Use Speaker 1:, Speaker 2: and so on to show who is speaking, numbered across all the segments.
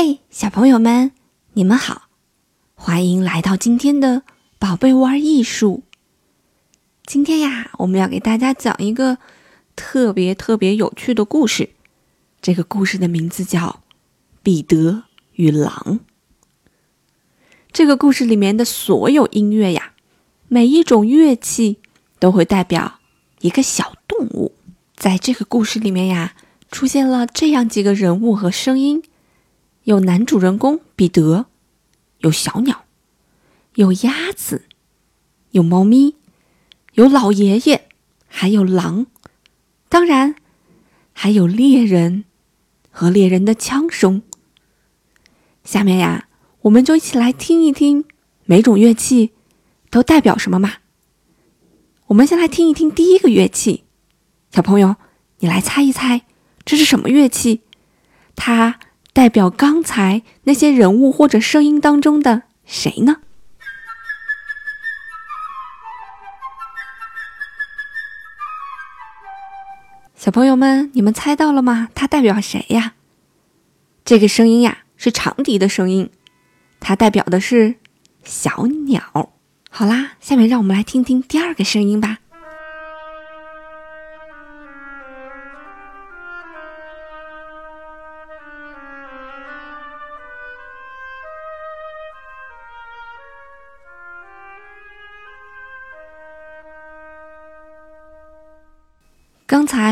Speaker 1: 嘿，小朋友们，你们好，欢迎来到今天的宝贝玩艺术。今天呀，我们要给大家讲一个特别特别有趣的故事。这个故事的名字叫《彼得与狼》。这个故事里面的所有音乐呀，每一种乐器都会代表一个小动物。在这个故事里面呀，出现了这样几个人物和声音。有男主人公彼得，有小鸟，有鸭子，有猫咪，有老爷爷，还有狼，当然还有猎人和猎人的枪声。下面呀，我们就一起来听一听每种乐器都代表什么嘛。我们先来听一听第一个乐器，小朋友，你来猜一猜这是什么乐器？它。代表刚才那些人物或者声音当中的谁呢？小朋友们，你们猜到了吗？它代表谁呀？这个声音呀是长笛的声音，它代表的是小鸟。好啦，下面让我们来听听第二个声音吧。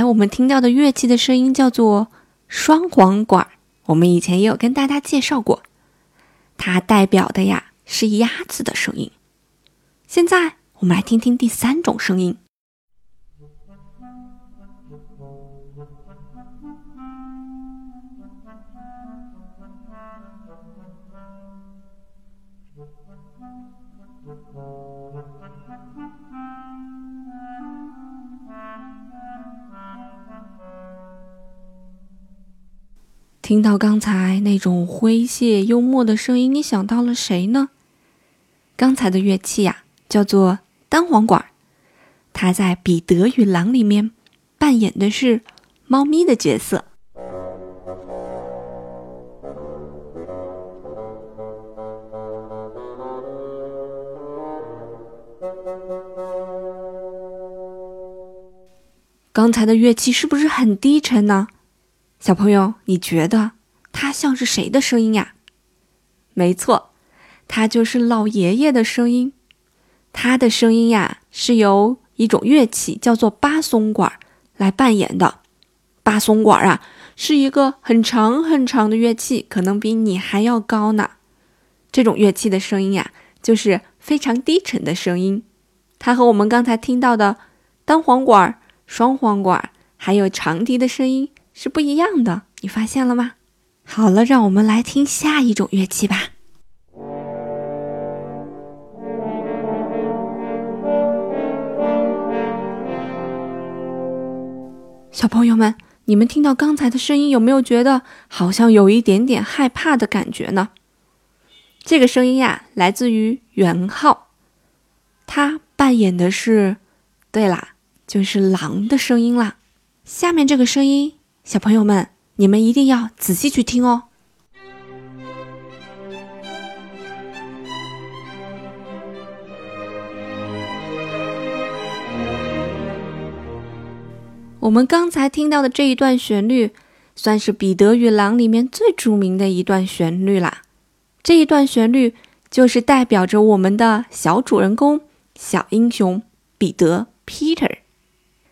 Speaker 1: 我们听到的乐器的声音叫做双簧管，我们以前也有跟大家介绍过，它代表的呀是鸭子的声音。现在我们来听听第三种声音。听到刚才那种诙谐幽默的声音，你想到了谁呢？刚才的乐器呀，叫做单簧管，它在《彼得与狼》里面扮演的是猫咪的角色。刚才的乐器是不是很低沉呢？小朋友，你觉得它像是谁的声音呀？没错，它就是老爷爷的声音。他的声音呀，是由一种乐器叫做巴松管来扮演的。巴松管啊，是一个很长很长的乐器，可能比你还要高呢。这种乐器的声音呀，就是非常低沉的声音。它和我们刚才听到的单簧管、双簧管还有长笛的声音。是不一样的，你发现了吗？好了，让我们来听下一种乐器吧。小朋友们，你们听到刚才的声音，有没有觉得好像有一点点害怕的感觉呢？这个声音呀，来自于元昊，他扮演的是，对啦，就是狼的声音啦。下面这个声音。小朋友们，你们一定要仔细去听哦。我们刚才听到的这一段旋律，算是《彼得与狼》里面最著名的一段旋律啦。这一段旋律就是代表着我们的小主人公、小英雄彼得 Peter。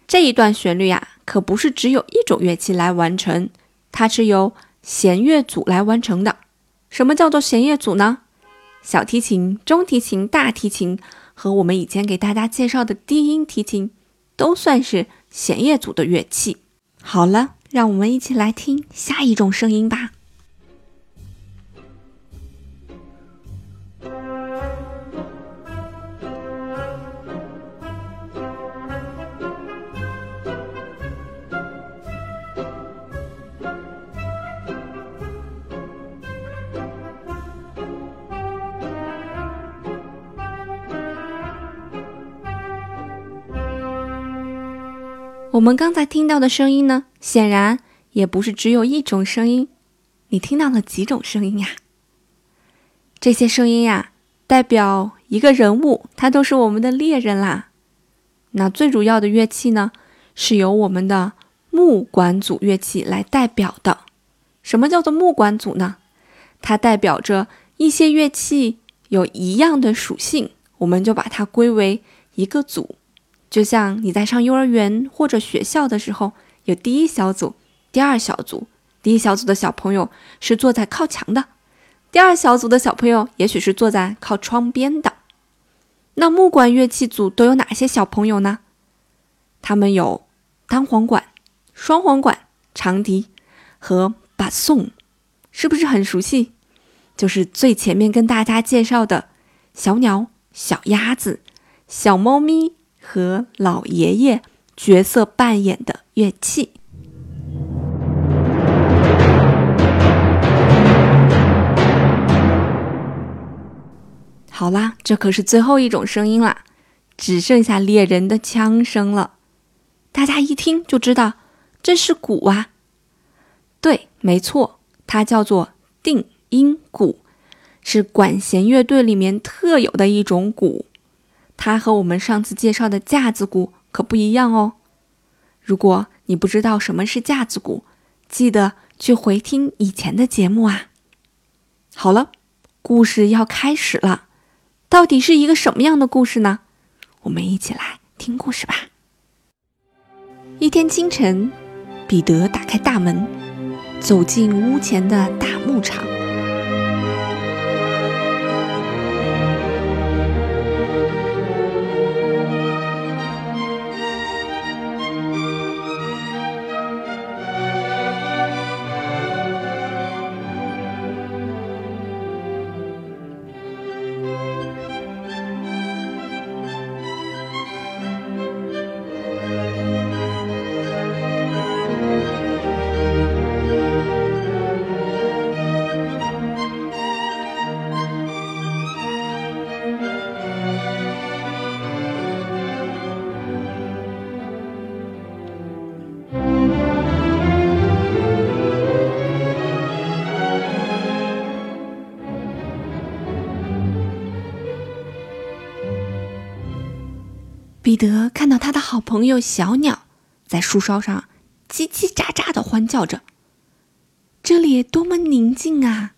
Speaker 1: 这一段旋律呀。可不是只有一种乐器来完成，它是由弦乐组来完成的。什么叫做弦乐组呢？小提琴、中提琴、大提琴和我们以前给大家介绍的低音提琴，都算是弦乐组的乐器。好了，让我们一起来听下一种声音吧。我们刚才听到的声音呢，显然也不是只有一种声音。你听到了几种声音呀？这些声音呀，代表一个人物，他都是我们的猎人啦。那最主要的乐器呢，是由我们的木管组乐器来代表的。什么叫做木管组呢？它代表着一些乐器有一样的属性，我们就把它归为一个组。就像你在上幼儿园或者学校的时候，有第一小组、第二小组。第一小组的小朋友是坐在靠墙的，第二小组的小朋友也许是坐在靠窗边的。那木管乐器组都有哪些小朋友呢？他们有单簧管、双簧管、长笛和巴颂，是不是很熟悉？就是最前面跟大家介绍的小鸟、小鸭子、小猫咪和老爷爷角色扮演的乐器。好啦，这可是最后一种声音啦，只剩下猎人的枪声了。大家一听就知道这是鼓啊。对，没错，它叫做定音鼓，是管弦乐队里面特有的一种鼓。它和我们上次介绍的架子鼓可不一样哦。如果你不知道什么是架子鼓，记得去回听以前的节目啊。好了，故事要开始了。到底是一个什么样的故事呢？我们一起来听故事吧。一天清晨，彼得打开大门，走进屋前的大牧场。彼得看到他的好朋友小鸟在树梢上叽叽喳喳的欢叫着，这里多么宁静啊！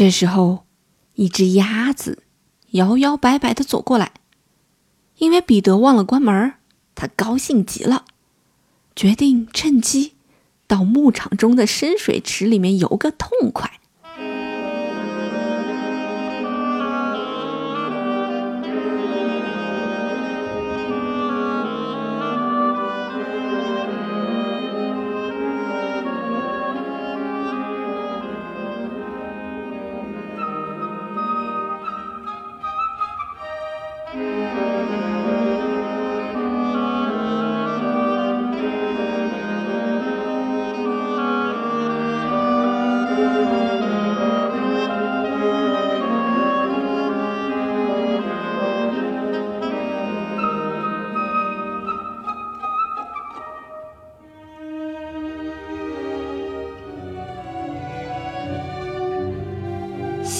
Speaker 1: 这时候，一只鸭子摇摇摆摆的走过来，因为彼得忘了关门，他高兴极了，决定趁机到牧场中的深水池里面游个痛快。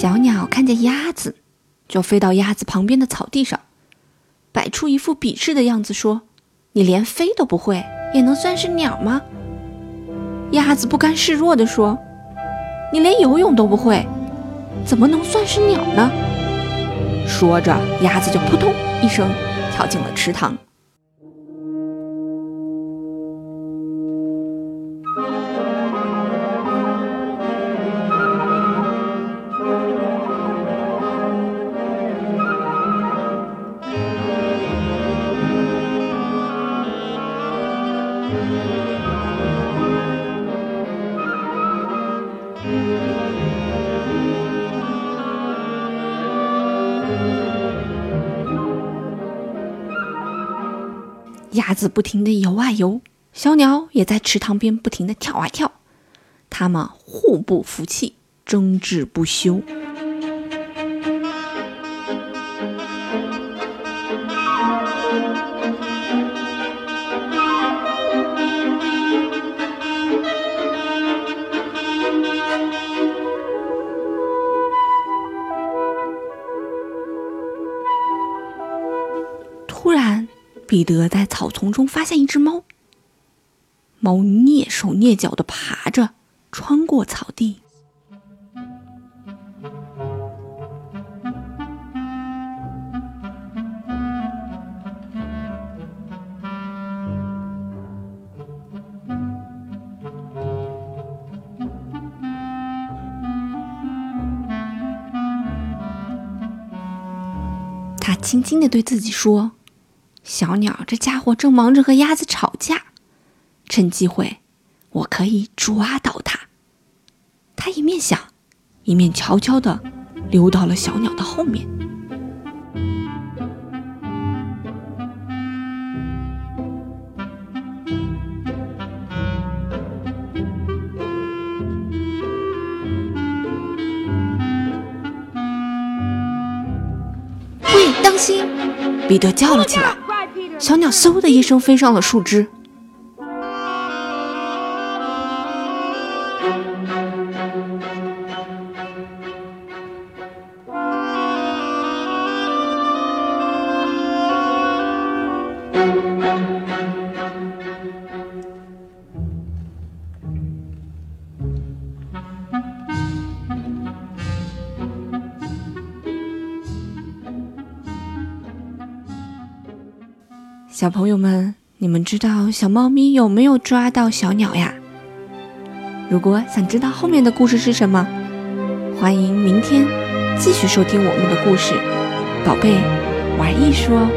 Speaker 1: 小鸟看见鸭子，就飞到鸭子旁边的草地上，摆出一副鄙视的样子，说：“你连飞都不会，也能算是鸟吗？”鸭子不甘示弱地说：“你连游泳都不会，怎么能算是鸟呢？”说着，鸭子就扑通一声跳进了池塘。鸭子不停地游啊游，小鸟也在池塘边不停地跳啊跳，它们互不服气，争执不休。彼得在草丛中发现一只猫。猫蹑手蹑脚地爬着，穿过草地。他轻轻地对自己说。小鸟这家伙正忙着和鸭子吵架，趁机会，我可以抓到它。他一面想，一面悄悄地溜到了小鸟的后面。喂，当心！彼得叫了起来。小鸟嗖的一声飞上了树枝。小朋友们，你们知道小猫咪有没有抓到小鸟呀？如果想知道后面的故事是什么，欢迎明天继续收听我们的故事。宝贝，玩艺术哦。